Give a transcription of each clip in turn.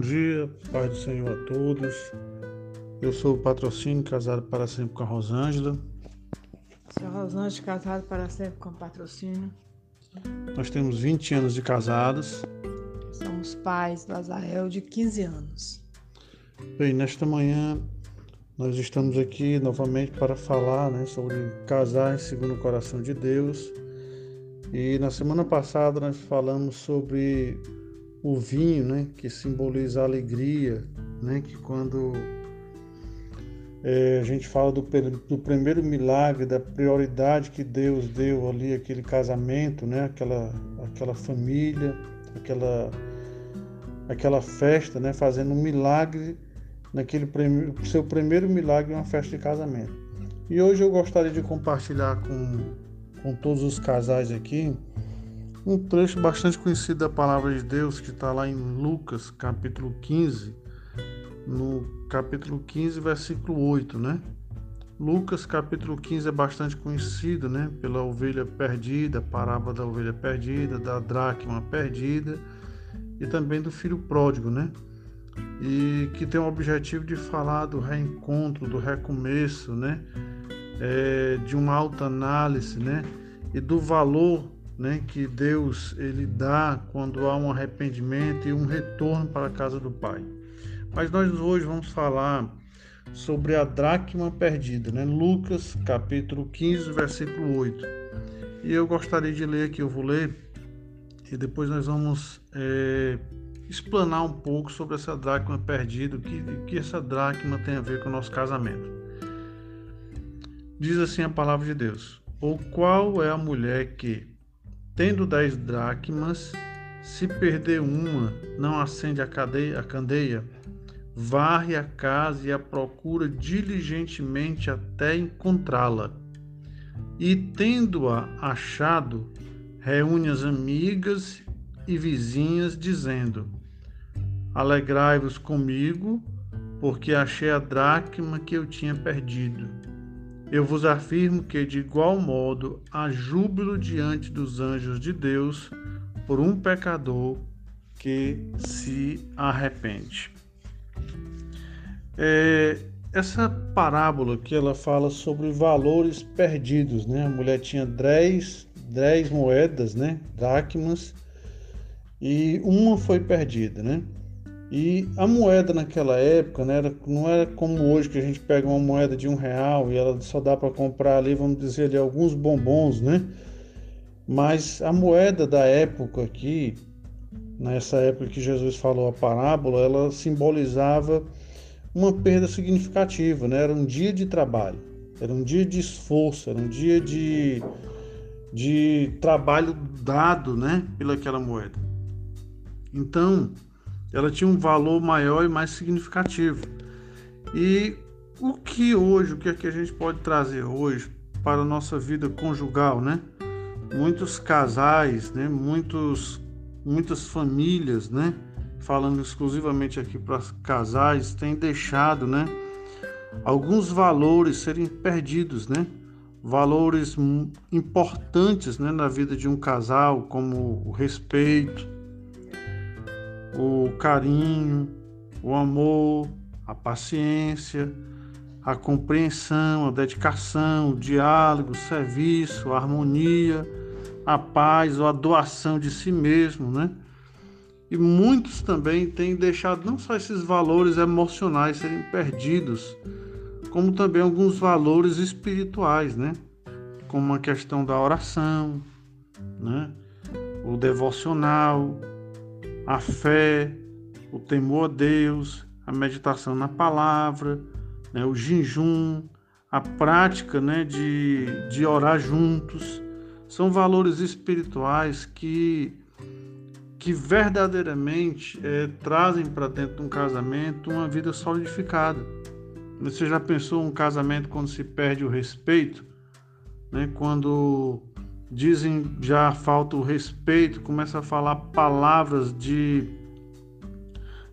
Bom dia, Pai do Senhor a todos. Eu sou o patrocínio, casado para sempre com a Rosângela. Sou a Rosângela, casado para sempre com patrocínio. Nós temos 20 anos de casados. Somos pais do Azael de 15 anos. Bem, nesta manhã nós estamos aqui novamente para falar né, sobre casar segundo o coração de Deus. E na semana passada nós falamos sobre o vinho, né, que simboliza a alegria, né, que quando é, a gente fala do, do, primeiro milagre, da prioridade que Deus deu ali aquele casamento, né, aquela, aquela família, aquela, aquela festa, né, fazendo um milagre naquele seu primeiro milagre, uma festa de casamento. E hoje eu gostaria de compartilhar com, com todos os casais aqui um trecho bastante conhecido da palavra de Deus que está lá em Lucas, capítulo 15, no capítulo 15, versículo 8, né? Lucas, capítulo 15, é bastante conhecido, né? Pela ovelha perdida, parábola da ovelha perdida, da dracma perdida e também do filho pródigo, né? E que tem o objetivo de falar do reencontro, do recomeço, né? É, de uma alta análise, né? E do valor né, que Deus ele dá quando há um arrependimento e um retorno para a casa do Pai. Mas nós hoje vamos falar sobre a dracma perdida, né? Lucas capítulo 15, versículo 8. E eu gostaria de ler aqui, eu vou ler, e depois nós vamos é, explanar um pouco sobre essa dracma perdida, o que, que essa dracma tem a ver com o nosso casamento. Diz assim a palavra de Deus: Ou qual é a mulher que, Tendo dez dracmas, se perder uma, não acende a, cadeia, a candeia, varre a casa e a procura diligentemente até encontrá-la. E, tendo-a achado, reúne as amigas e vizinhas, dizendo: Alegrai-vos comigo, porque achei a dracma que eu tinha perdido. Eu vos afirmo que, de igual modo, há júbilo diante dos anjos de Deus por um pecador que se arrepende. É, essa parábola que ela fala sobre valores perdidos, né? A mulher tinha 10, 10 moedas, né? Dracmas, e uma foi perdida, né? E a moeda naquela época né, era, não era como hoje que a gente pega uma moeda de um real e ela só dá para comprar ali, vamos dizer ali, alguns bombons, né? Mas a moeda da época aqui, nessa época que Jesus falou a parábola, ela simbolizava uma perda significativa, né? Era um dia de trabalho, era um dia de esforço, era um dia de, de trabalho dado, né? Pelaquela moeda. Então, ela tinha um valor maior e mais significativo. E o que hoje, o que é que a gente pode trazer hoje para a nossa vida conjugal, né? Muitos casais, né? Muitos, muitas famílias, né? Falando exclusivamente aqui para casais, têm deixado, né? Alguns valores serem perdidos, né? Valores importantes, né? Na vida de um casal, como o respeito, o carinho, o amor, a paciência, a compreensão, a dedicação, o diálogo, o serviço, a harmonia, a paz ou a doação de si mesmo, né? E muitos também têm deixado não só esses valores emocionais serem perdidos, como também alguns valores espirituais, né? Como a questão da oração, né? O devocional, a fé, o temor a Deus, a meditação na palavra, né, o jejum, a prática né, de, de orar juntos, são valores espirituais que, que verdadeiramente é, trazem para dentro de um casamento uma vida solidificada. Você já pensou um casamento quando se perde o respeito? Né, quando dizem já falta o respeito, começa a falar palavras de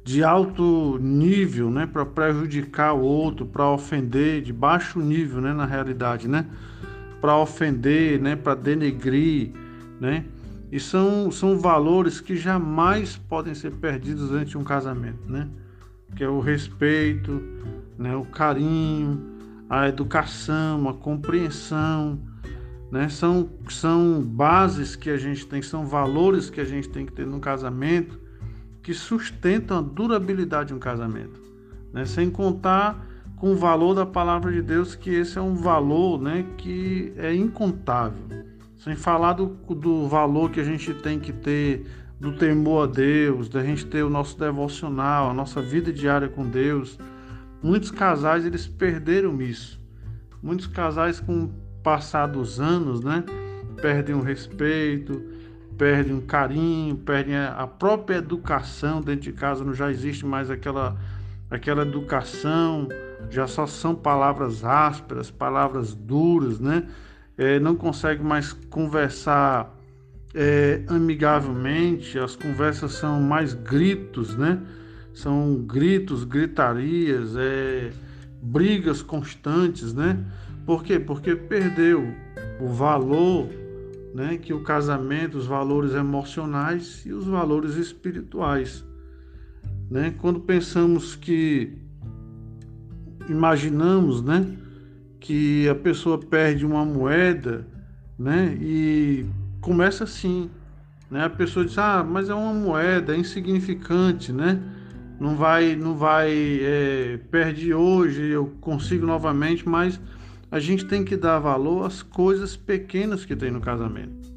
de alto nível, né, para prejudicar o outro, para ofender, de baixo nível, né, na realidade, né, para ofender, né, para denegrir, né, E são, são valores que jamais podem ser perdidos durante um casamento, né? Que é o respeito, né? o carinho, a educação, a compreensão, né? São, são bases que a gente tem, são valores que a gente tem que ter no casamento que sustentam a durabilidade de um casamento, né? Sem contar com o valor da palavra de Deus, que esse é um valor, né? Que é incontável. Sem falar do, do valor que a gente tem que ter do temor a Deus, da gente ter o nosso devocional, a nossa vida diária com Deus. Muitos casais eles perderam isso. Muitos casais com passar dos anos, né, perdem o respeito, perdem o carinho, perdem a própria educação dentro de casa, não já existe mais aquela aquela educação, já só são palavras ásperas, palavras duras, né? é, não consegue mais conversar é, amigavelmente, as conversas são mais gritos, né? São gritos, gritarias, é, brigas constantes, né? Por quê? Porque perdeu o valor né, que o casamento, os valores emocionais e os valores espirituais. Né? Quando pensamos que imaginamos, né, que a pessoa perde uma moeda, né? E começa assim, né? A pessoa diz: "Ah, mas é uma moeda, é insignificante, né? Não vai, não vai, é, perde hoje, eu consigo novamente", mas a gente tem que dar valor às coisas pequenas que tem no casamento.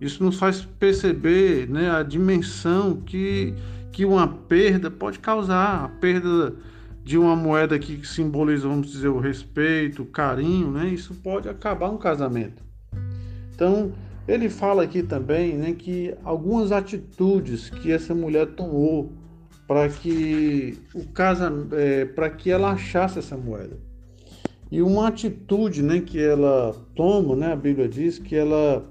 Isso nos faz perceber, né, a dimensão que que uma perda pode causar, a perda de uma moeda que simboliza, vamos dizer, o respeito, o carinho, né? Isso pode acabar um casamento. Então, ele fala aqui também, né, que algumas atitudes que essa mulher tomou para que o casa, é, para que ela achasse essa moeda. E uma atitude, né, que ela toma, né, a Bíblia diz que ela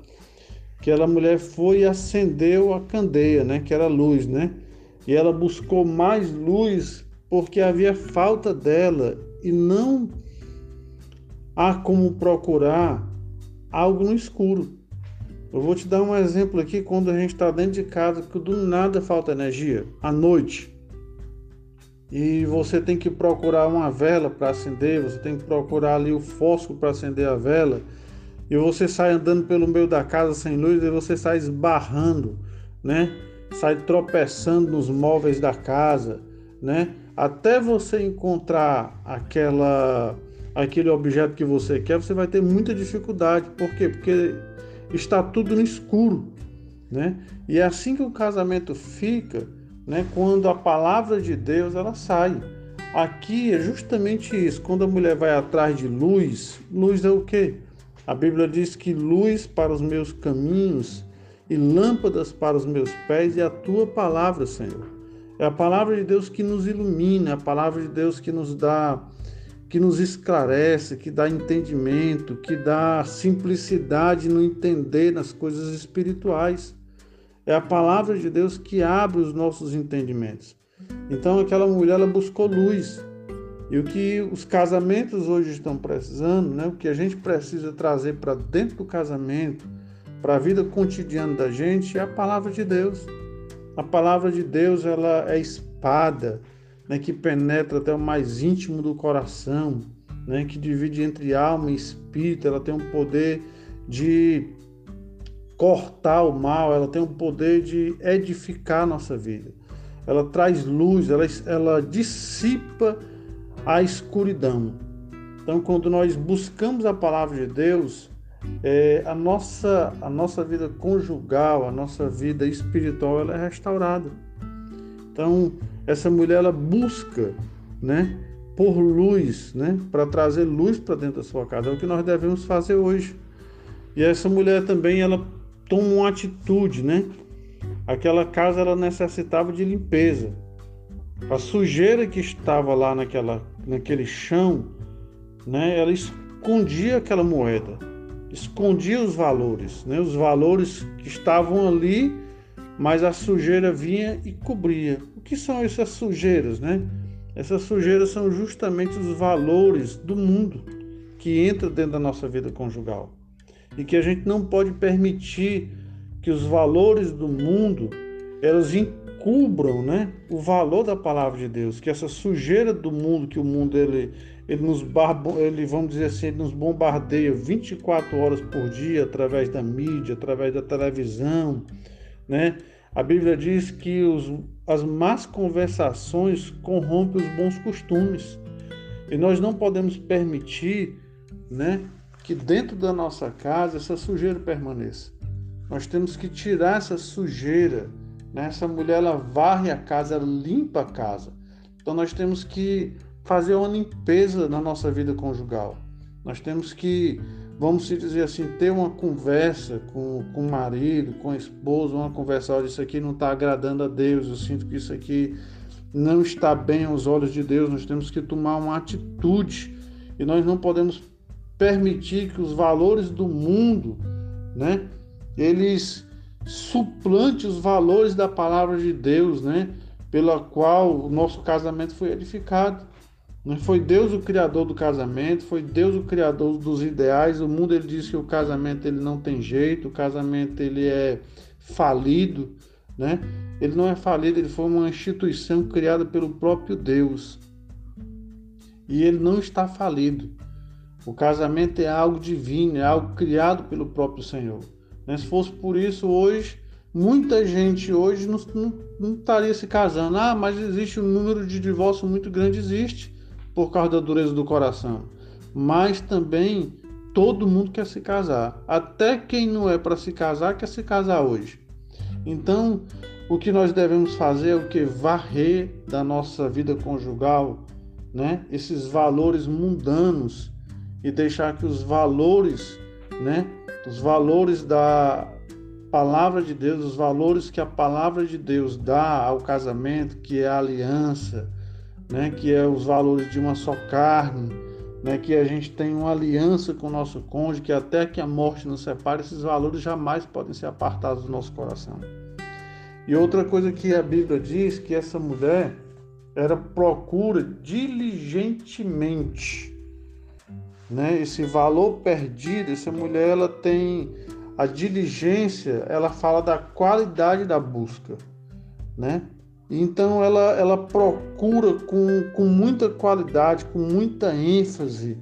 que ela mulher foi e acendeu a candeia, né, que era luz, né? E ela buscou mais luz porque havia falta dela e não há como procurar algo no escuro. Eu vou te dar um exemplo aqui quando a gente está dentro de casa que do nada falta energia, à noite. E você tem que procurar uma vela para acender, você tem que procurar ali o fósforo para acender a vela. E você sai andando pelo meio da casa sem luz e você sai esbarrando, né? Sai tropeçando nos móveis da casa, né? até você encontrar aquela aquele objeto que você quer, você vai ter muita dificuldade. Por quê? Porque está tudo no escuro, né? E é assim que o casamento fica, né? Quando a palavra de Deus ela sai. Aqui é justamente isso. Quando a mulher vai atrás de luz, luz é o quê? A Bíblia diz que luz para os meus caminhos e lâmpadas para os meus pés é a tua palavra, Senhor. É a palavra de Deus que nos ilumina, é a palavra de Deus que nos dá, que nos esclarece, que dá entendimento, que dá simplicidade no entender nas coisas espirituais. É a palavra de Deus que abre os nossos entendimentos. Então aquela mulher ela buscou luz. E o que os casamentos hoje estão precisando, né? o que a gente precisa trazer para dentro do casamento, para a vida cotidiana da gente, é a palavra de Deus. A palavra de Deus ela é espada, né, que penetra até o mais íntimo do coração, né, que divide entre alma e espírito. Ela tem um poder de cortar o mal, ela tem um poder de edificar a nossa vida. Ela traz luz, ela, ela dissipa a escuridão. Então, quando nós buscamos a palavra de Deus, é, a, nossa, a nossa vida conjugal, a nossa vida espiritual, ela é restaurada. Então, essa mulher, ela busca, né, por luz, né, para trazer luz para dentro da sua casa. É o que nós devemos fazer hoje. E essa mulher também, ela toma uma atitude, né? Aquela casa, ela necessitava de limpeza. A sujeira que estava lá naquela, naquele chão, né, ela escondia aquela moeda escondia os valores, né? os valores que estavam ali, mas a sujeira vinha e cobria. O que são essas sujeiras? Né? Essas sujeiras são justamente os valores do mundo que entra dentro da nossa vida conjugal e que a gente não pode permitir que os valores do mundo elas encubram, né, o valor da palavra de Deus, que essa sujeira do mundo que o mundo ele ele nos barbo, ele vamos dizer assim, nos bombardeia 24 horas por dia através da mídia, através da televisão, né? A Bíblia diz que os, as más conversações corrompem os bons costumes. E nós não podemos permitir, né, que dentro da nossa casa essa sujeira permaneça. Nós temos que tirar essa sujeira. Né? Essa mulher ela varre a casa, ela limpa a casa. Então nós temos que fazer uma limpeza na nossa vida conjugal. Nós temos que, vamos dizer assim, ter uma conversa com, com o marido, com a esposa, uma conversa, olha, isso aqui não está agradando a Deus, eu sinto que isso aqui não está bem aos olhos de Deus, nós temos que tomar uma atitude e nós não podemos permitir que os valores do mundo, né, eles suplante os valores da palavra de Deus, né, pela qual o nosso casamento foi edificado. Não foi Deus o criador do casamento, foi Deus o criador dos ideais. O mundo ele diz que o casamento ele não tem jeito, o casamento ele é falido, né? Ele não é falido, ele foi uma instituição criada pelo próprio Deus. E ele não está falido. O casamento é algo divino, é algo criado pelo próprio Senhor. Né? Se fosse por isso, hoje, muita gente hoje não, não, não estaria se casando. Ah, mas existe um número de divórcio muito grande, existe por causa da dureza do coração, mas também todo mundo quer se casar. Até quem não é para se casar quer se casar hoje. Então, o que nós devemos fazer é o que varrer da nossa vida conjugal, né? Esses valores mundanos e deixar que os valores, né? Os valores da palavra de Deus, os valores que a palavra de Deus dá ao casamento, que é a aliança, né, que é os valores de uma só carne, né, que a gente tem uma aliança com o nosso cônjuge, que até que a morte nos separe, esses valores jamais podem ser apartados do nosso coração. E outra coisa que a Bíblia diz que essa mulher era procura diligentemente, né, esse valor perdido, essa mulher ela tem a diligência, ela fala da qualidade da busca, né? Então ela, ela procura com, com muita qualidade, com muita ênfase.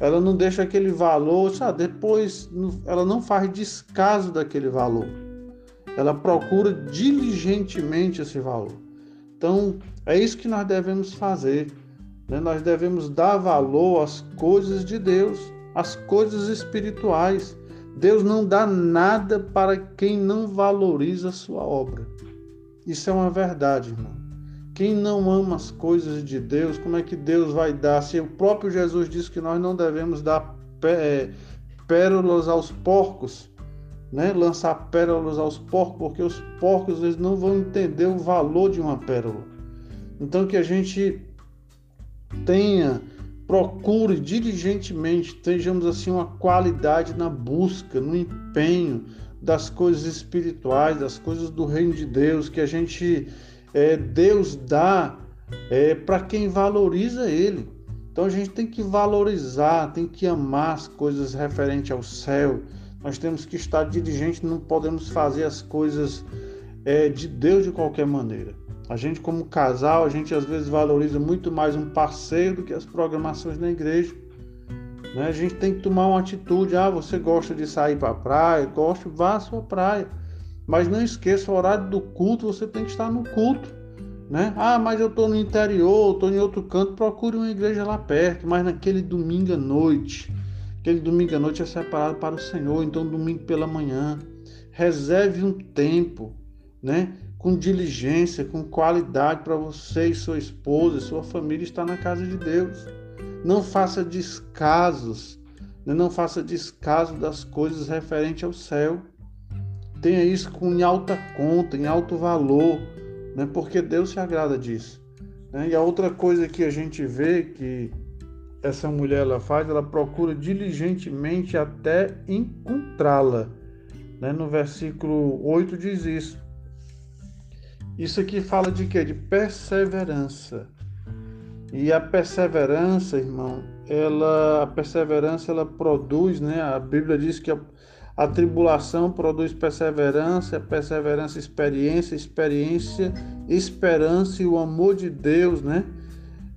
Ela não deixa aquele valor, sabe? depois ela não faz descaso daquele valor. Ela procura diligentemente esse valor. Então é isso que nós devemos fazer. Né? Nós devemos dar valor às coisas de Deus, às coisas espirituais. Deus não dá nada para quem não valoriza a sua obra. Isso é uma verdade, irmão. Quem não ama as coisas de Deus, como é que Deus vai dar? Se o próprio Jesus disse que nós não devemos dar é, pérolas aos porcos, né? lançar pérolas aos porcos, porque os porcos eles não vão entender o valor de uma pérola. Então que a gente tenha, procure diligentemente, tenhamos assim uma qualidade na busca, no empenho, das coisas espirituais, das coisas do reino de Deus, que a gente, é, Deus dá é, para quem valoriza Ele. Então a gente tem que valorizar, tem que amar as coisas referentes ao céu. Nós temos que estar dirigente, não podemos fazer as coisas é, de Deus de qualquer maneira. A gente, como casal, a gente às vezes valoriza muito mais um parceiro do que as programações da igreja. Né? A gente tem que tomar uma atitude. Ah, você gosta de sair para a praia? Gosto, vá à sua praia. Mas não esqueça, o horário do culto, você tem que estar no culto. Né? Ah, mas eu estou no interior, estou em outro canto, procure uma igreja lá perto, mas naquele domingo à noite. Aquele domingo à noite é separado para o Senhor, então domingo pela manhã. Reserve um tempo, né? Com diligência, com qualidade para você e sua esposa, sua família estar na casa de Deus. Não faça descasos, né? não faça descaso das coisas referentes ao céu. Tenha isso com em alta conta, em alto valor, né? porque Deus se agrada disso. Né? E a outra coisa que a gente vê que essa mulher ela faz, ela procura diligentemente até encontrá-la. Né? No versículo 8 diz isso. Isso aqui fala de quê? De perseverança. E a perseverança, irmão, ela, a perseverança ela produz, né? A Bíblia diz que a, A tribulação produz perseverança, perseverança, experiência, experiência, esperança e o amor de Deus, né?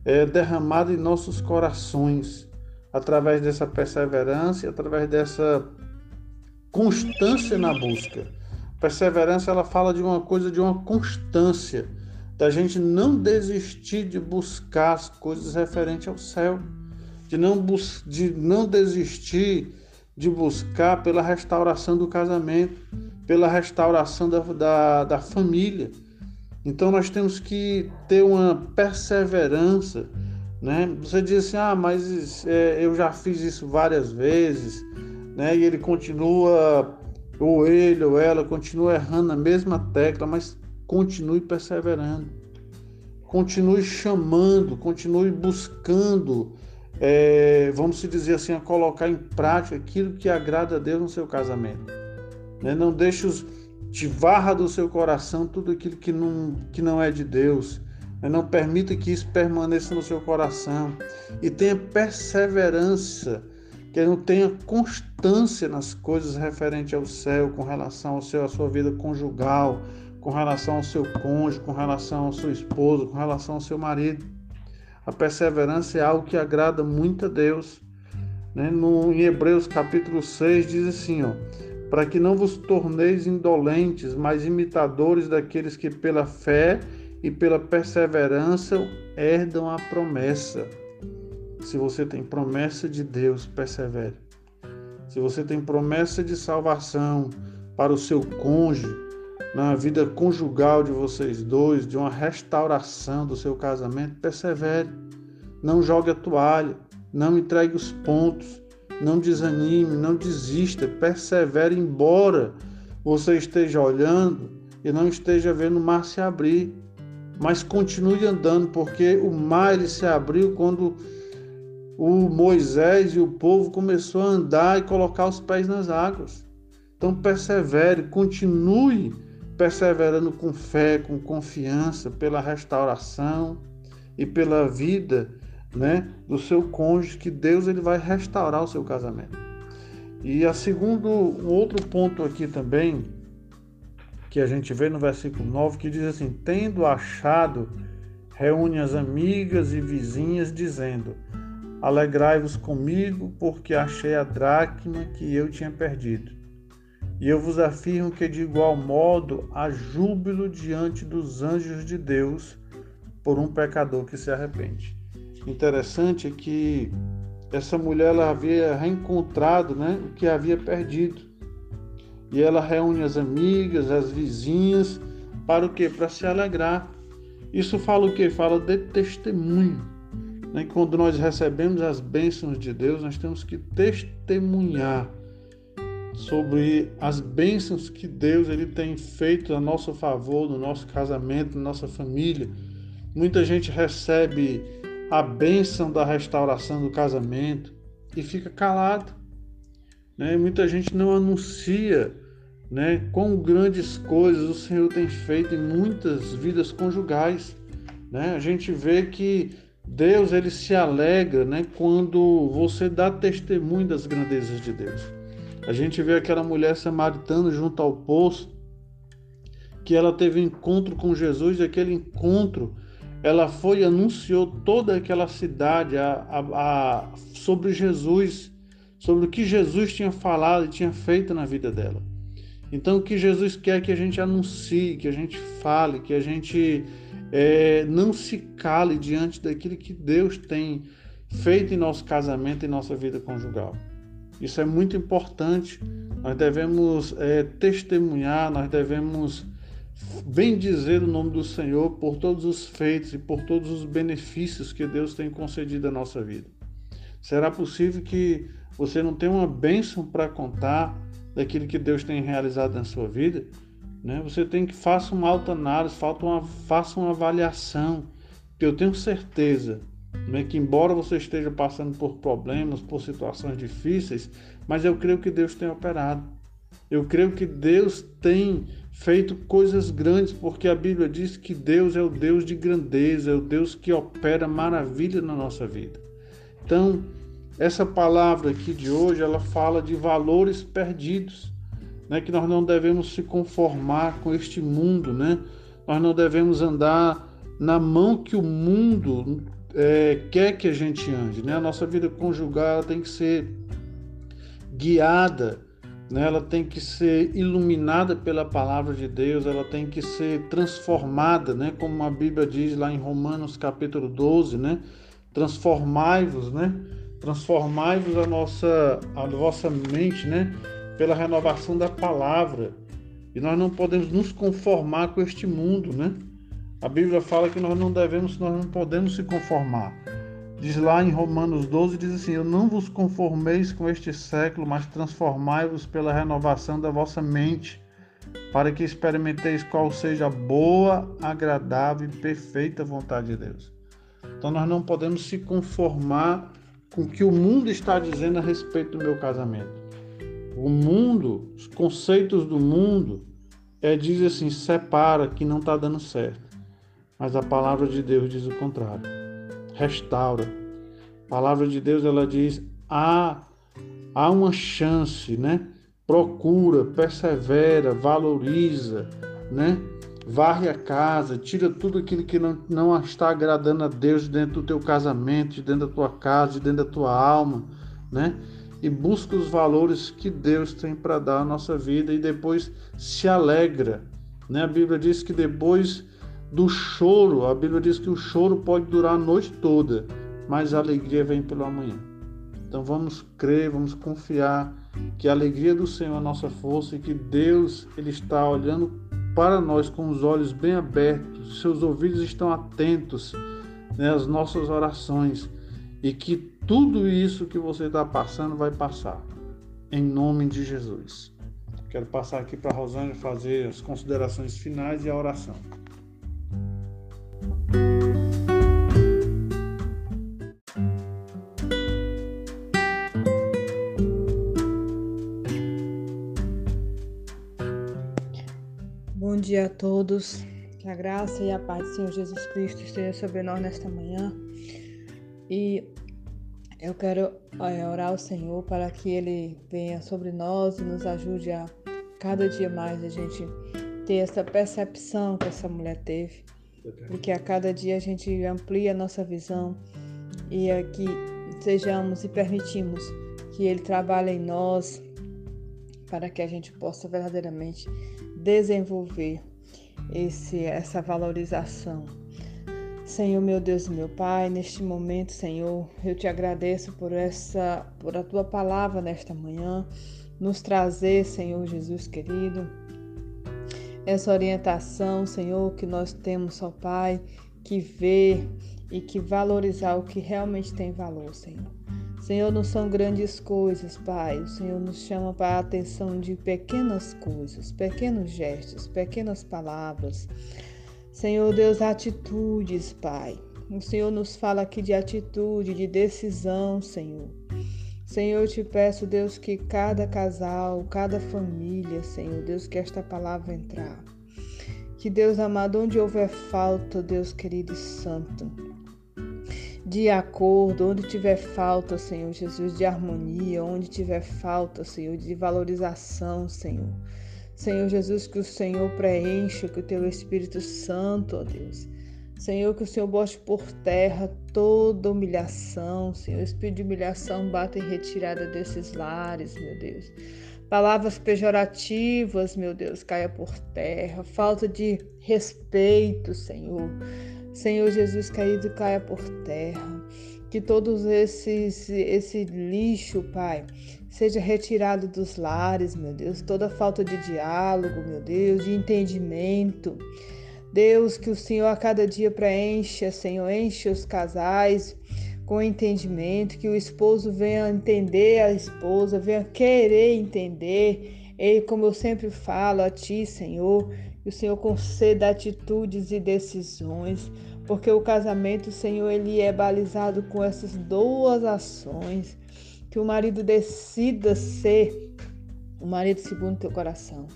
É derramado em nossos corações através dessa perseverança e através dessa constância na busca. Perseverança ela fala de uma coisa de uma constância, da gente não desistir de buscar as coisas referentes ao céu, de não, de não desistir de buscar pela restauração do casamento, pela restauração da, da, da família. Então nós temos que ter uma perseverança. Né? Você diz assim, ah, mas é, eu já fiz isso várias vezes, né? e ele continua, ou ele ou ela continua errando a mesma tecla, mas continue perseverando, continue chamando, continue buscando é, vamos dizer assim, a colocar em prática aquilo que agrada a Deus no seu casamento. Né? Não deixe os, te varra do seu coração tudo aquilo que não, que não é de Deus. Né? Não permita que isso permaneça no seu coração. E tenha perseverança, que não tenha constância nas coisas referentes ao céu, com relação ao seu, à sua vida conjugal, com relação ao seu cônjuge, com relação ao seu esposo, com relação ao seu marido. A perseverança é algo que agrada muito a Deus. Né? No, em Hebreus capítulo 6 diz assim, ó, para que não vos torneis indolentes, mas imitadores daqueles que pela fé e pela perseverança herdam a promessa. Se você tem promessa de Deus, persevere. Se você tem promessa de salvação para o seu cônjuge, na vida conjugal de vocês dois, de uma restauração do seu casamento, persevere. Não jogue a toalha, não entregue os pontos, não desanime, não desista, persevere, embora você esteja olhando e não esteja vendo o mar se abrir. Mas continue andando, porque o mar ele se abriu quando o Moisés e o povo começou a andar e colocar os pés nas águas. Então persevere, continue perseverando com fé, com confiança pela restauração e pela vida, né, do seu cônjuge, que Deus ele vai restaurar o seu casamento. E a segundo, um outro ponto aqui também que a gente vê no versículo 9 que diz assim: "Tendo achado, reúne as amigas e vizinhas dizendo: Alegrai-vos comigo, porque achei a dracma que eu tinha perdido. E eu vos afirmo que de igual modo há júbilo diante dos anjos de Deus por um pecador que se arrepende. Interessante é que essa mulher ela havia reencontrado né, o que havia perdido. E ela reúne as amigas, as vizinhas, para o quê? Para se alegrar. Isso fala o quê? Fala de testemunho. Né? Quando nós recebemos as bênçãos de Deus, nós temos que testemunhar sobre as bênçãos que Deus ele tem feito a nosso favor, no nosso casamento, na nossa família. Muita gente recebe a bênção da restauração do casamento e fica calado. Né? Muita gente não anuncia né, quão grandes coisas o Senhor tem feito em muitas vidas conjugais. Né? A gente vê que Deus ele se alegra né, quando você dá testemunho das grandezas de Deus. A gente vê aquela mulher samaritana junto ao poço, que ela teve um encontro com Jesus, e aquele encontro ela foi e anunciou toda aquela cidade a, a, a, sobre Jesus, sobre o que Jesus tinha falado e tinha feito na vida dela. Então, o que Jesus quer que a gente anuncie, que a gente fale, que a gente é, não se cale diante daquilo que Deus tem feito em nosso casamento e nossa vida conjugal. Isso é muito importante. Nós devemos é, testemunhar, nós devemos bem dizer o nome do Senhor por todos os feitos e por todos os benefícios que Deus tem concedido à nossa vida. Será possível que você não tenha uma bênção para contar daquilo que Deus tem realizado na sua vida? Né? Você tem que faça uma autoanálise, uma, faça uma avaliação, que eu tenho certeza né, que embora você esteja passando por problemas, por situações difíceis, mas eu creio que Deus tem operado. Eu creio que Deus tem feito coisas grandes, porque a Bíblia diz que Deus é o Deus de grandeza, é o Deus que opera maravilha na nossa vida. Então, essa palavra aqui de hoje, ela fala de valores perdidos, né? Que nós não devemos se conformar com este mundo, né? Nós não devemos andar na mão que o mundo é, quer que a gente ande, né? A nossa vida conjugal tem que ser guiada, né? Ela tem que ser iluminada pela palavra de Deus, ela tem que ser transformada, né? Como a Bíblia diz lá em Romanos capítulo 12, né? Transformai-vos, né? Transformai-vos a nossa a vossa mente, né? Pela renovação da palavra. E nós não podemos nos conformar com este mundo, né? A Bíblia fala que nós não devemos, nós não podemos se conformar. Diz lá em Romanos 12, diz assim: Eu não vos conformeis com este século, mas transformai-vos pela renovação da vossa mente, para que experimenteis qual seja a boa, agradável e perfeita vontade de Deus. Então nós não podemos se conformar com o que o mundo está dizendo a respeito do meu casamento. O mundo, os conceitos do mundo, é diz assim, separa que não está dando certo. Mas a palavra de Deus diz o contrário. Restaura. A palavra de Deus ela diz há há uma chance, né? Procura, persevera, valoriza, né? Varre a casa, tira tudo aquilo que não, não está agradando a Deus dentro do teu casamento, dentro da tua casa, dentro da tua alma, né? E busca os valores que Deus tem para dar à nossa vida e depois se alegra, né? A Bíblia diz que depois do choro, a Bíblia diz que o choro pode durar a noite toda, mas a alegria vem pelo amanhã. Então vamos crer, vamos confiar que a alegria do Senhor é a nossa força e que Deus ele está olhando para nós com os olhos bem abertos, seus ouvidos estão atentos né, às nossas orações e que tudo isso que você está passando vai passar, em nome de Jesus. Quero passar aqui para a Rosângela fazer as considerações finais e a oração. Bom dia a todos. Que a graça e a paz do Senhor Jesus Cristo esteja sobre nós nesta manhã. E eu quero orar ao Senhor para que Ele venha sobre nós e nos ajude a cada dia mais a gente ter essa percepção que essa mulher teve. E que a cada dia a gente amplie a nossa visão e é que sejamos e permitimos que Ele trabalhe em nós para que a gente possa verdadeiramente desenvolver esse, essa valorização. Senhor, meu Deus e meu Pai, neste momento, Senhor, eu te agradeço por essa, por a tua palavra nesta manhã, nos trazer, Senhor Jesus querido, essa orientação, Senhor, que nós temos, ó Pai, que ver e que valorizar o que realmente tem valor, Senhor. Senhor, não são grandes coisas, Pai. O Senhor nos chama para a atenção de pequenas coisas, pequenos gestos, pequenas palavras. Senhor Deus, atitudes, Pai. O Senhor nos fala aqui de atitude, de decisão, Senhor. Senhor, eu te peço, Deus, que cada casal, cada família, Senhor, Deus, que esta palavra entrar. Que Deus amado, onde houver falta, Deus querido e santo, de acordo, onde tiver falta, Senhor Jesus, de harmonia, onde tiver falta, Senhor, de valorização, Senhor. Senhor Jesus, que o Senhor preencha, que o teu Espírito Santo, ó Deus. Senhor, que o Senhor bote por terra toda humilhação, Senhor. Espírito de humilhação bata em retirada desses lares, meu Deus. Palavras pejorativas, meu Deus, caia por terra. Falta de respeito, Senhor. Senhor Jesus caído caia por terra. Que todos esses esse lixo, Pai, seja retirado dos lares, meu Deus. Toda falta de diálogo, meu Deus, de entendimento. Deus, que o Senhor a cada dia preencha, Senhor, enche os casais com entendimento, que o esposo venha entender a esposa, venha querer entender. E como eu sempre falo a Ti, Senhor, que o Senhor conceda atitudes e decisões, porque o casamento, Senhor, ele é balizado com essas duas ações. Que o marido decida ser o marido segundo teu coração.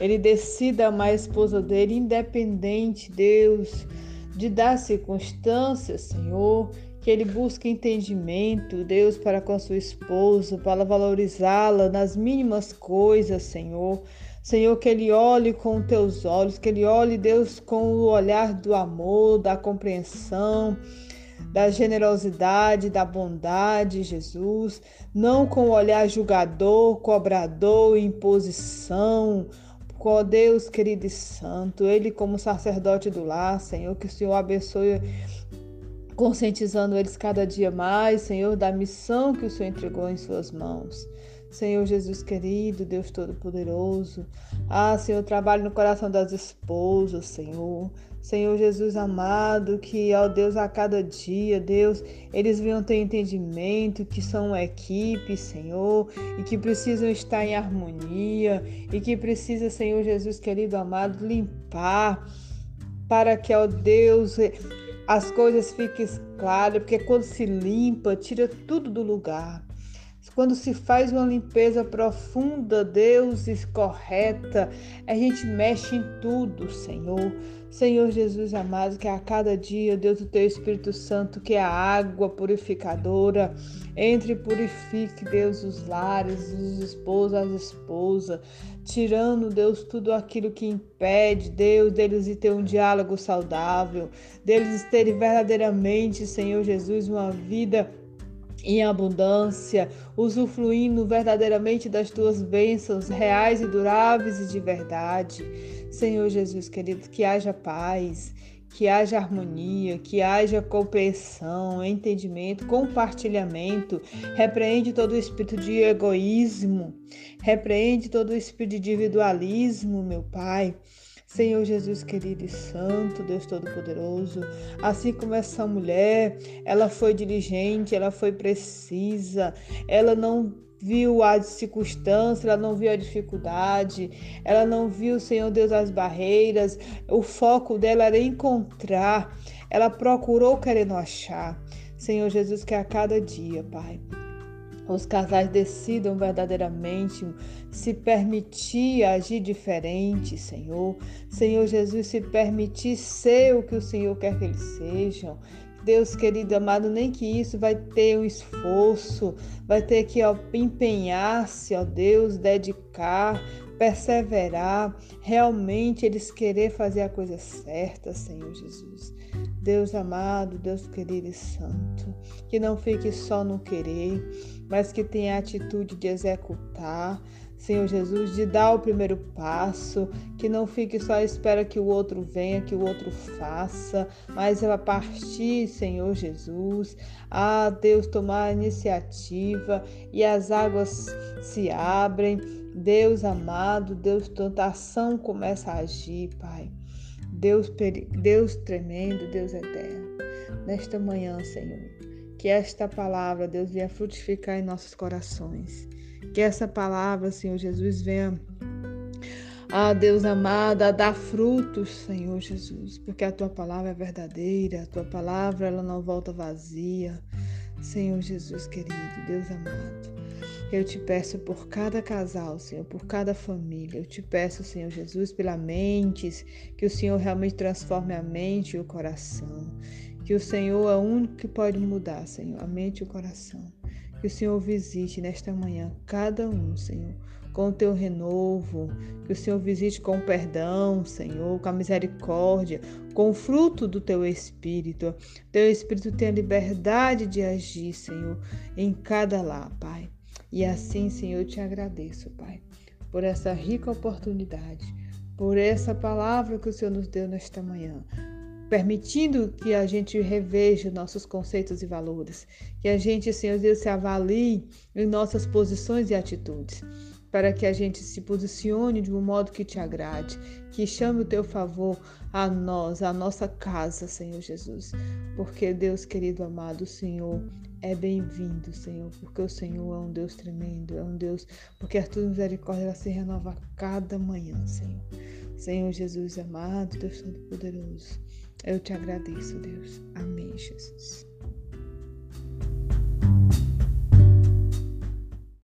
Ele decida amar a esposa dele, independente, Deus, de dar circunstâncias, Senhor, que ele busque entendimento, Deus, para com sua esposa, para valorizá-la nas mínimas coisas, Senhor. Senhor, que ele olhe com teus olhos, que ele olhe, Deus, com o olhar do amor, da compreensão, da generosidade, da bondade, Jesus, não com o olhar julgador, cobrador, imposição. Com Deus querido e santo, ele como sacerdote do lar, Senhor, que o Senhor abençoe conscientizando eles cada dia mais, Senhor, da missão que o Senhor entregou em suas mãos. Senhor Jesus querido, Deus Todo-Poderoso. Ah, Senhor, trabalhe no coração das esposas, Senhor. Senhor Jesus amado, que ao Deus a cada dia, Deus, eles venham ter entendimento que são uma equipe, Senhor, e que precisam estar em harmonia, e que precisa, Senhor Jesus querido amado, limpar para que, ó Deus, as coisas fiquem claras, porque quando se limpa, tira tudo do lugar. Quando se faz uma limpeza profunda, Deus, e correta, a gente mexe em tudo, Senhor. Senhor Jesus amado, que a cada dia, Deus, o teu Espírito Santo, que é a água purificadora, entre e purifique, Deus, os lares, os esposos, as esposas, tirando, Deus, tudo aquilo que impede, Deus, deles de ter um diálogo saudável, deles terem verdadeiramente, Senhor Jesus, uma vida em abundância, usufruindo verdadeiramente das tuas bênçãos reais e duráveis e de verdade. Senhor Jesus querido, que haja paz, que haja harmonia, que haja compreensão, entendimento, compartilhamento. Repreende todo o espírito de egoísmo, repreende todo o espírito de individualismo, meu Pai. Senhor Jesus querido e santo, Deus Todo-Poderoso, assim como essa mulher, ela foi diligente, ela foi precisa, ela não viu a circunstância, ela não viu a dificuldade, ela não viu, Senhor Deus, as barreiras, o foco dela era encontrar, ela procurou querendo achar. Senhor Jesus, que a cada dia, Pai, os casais decidam verdadeiramente se permitir agir diferente, Senhor. Senhor Jesus, se permitir ser o que o Senhor quer que eles sejam. Deus querido amado, nem que isso vai ter um esforço, vai ter que empenhar-se, ó Deus, dedicar, perseverar, realmente eles querer fazer a coisa certa, Senhor Jesus. Deus amado, Deus querido e santo, que não fique só no querer, mas que tenha a atitude de executar, Senhor Jesus, de dar o primeiro passo, que não fique só à espera que o outro venha, que o outro faça, mas a partir, Senhor Jesus, a Deus tomar a iniciativa e as águas se abrem. Deus amado, Deus, tanta ação começa a agir, Pai. Deus, Deus tremendo, Deus eterno. Nesta manhã, Senhor, que esta palavra, Deus, venha frutificar em nossos corações. Que essa palavra, Senhor Jesus, venha, ah, Deus amado, a dar frutos, Senhor Jesus, porque a tua palavra é verdadeira, a tua palavra ela não volta vazia. Senhor Jesus querido, Deus amado. Eu te peço por cada casal, Senhor, por cada família. Eu te peço, Senhor Jesus, pela mente, que o Senhor realmente transforme a mente e o coração. Que o Senhor é o único que pode mudar, Senhor, a mente e o coração. Que o Senhor visite nesta manhã cada um, Senhor, com o teu renovo. Que o Senhor visite com perdão, Senhor, com a misericórdia, com o fruto do teu Espírito. Teu Espírito tenha liberdade de agir, Senhor, em cada lar, Pai. E assim, Senhor, eu te agradeço, Pai, por essa rica oportunidade, por essa palavra que o Senhor nos deu nesta manhã, permitindo que a gente reveja nossos conceitos e valores, que a gente, Senhor Deus, se avalie em nossas posições e atitudes, para que a gente se posicione de um modo que te agrade, que chame o teu favor a nós, a nossa casa, Senhor Jesus. Porque, Deus querido amado, o Senhor é bem-vindo, Senhor, porque o Senhor é um Deus tremendo, é um Deus, porque a tua misericórdia se renova a cada manhã, Senhor. Senhor Jesus amado, Deus Todo-Poderoso, eu te agradeço, Deus. Amém, Jesus.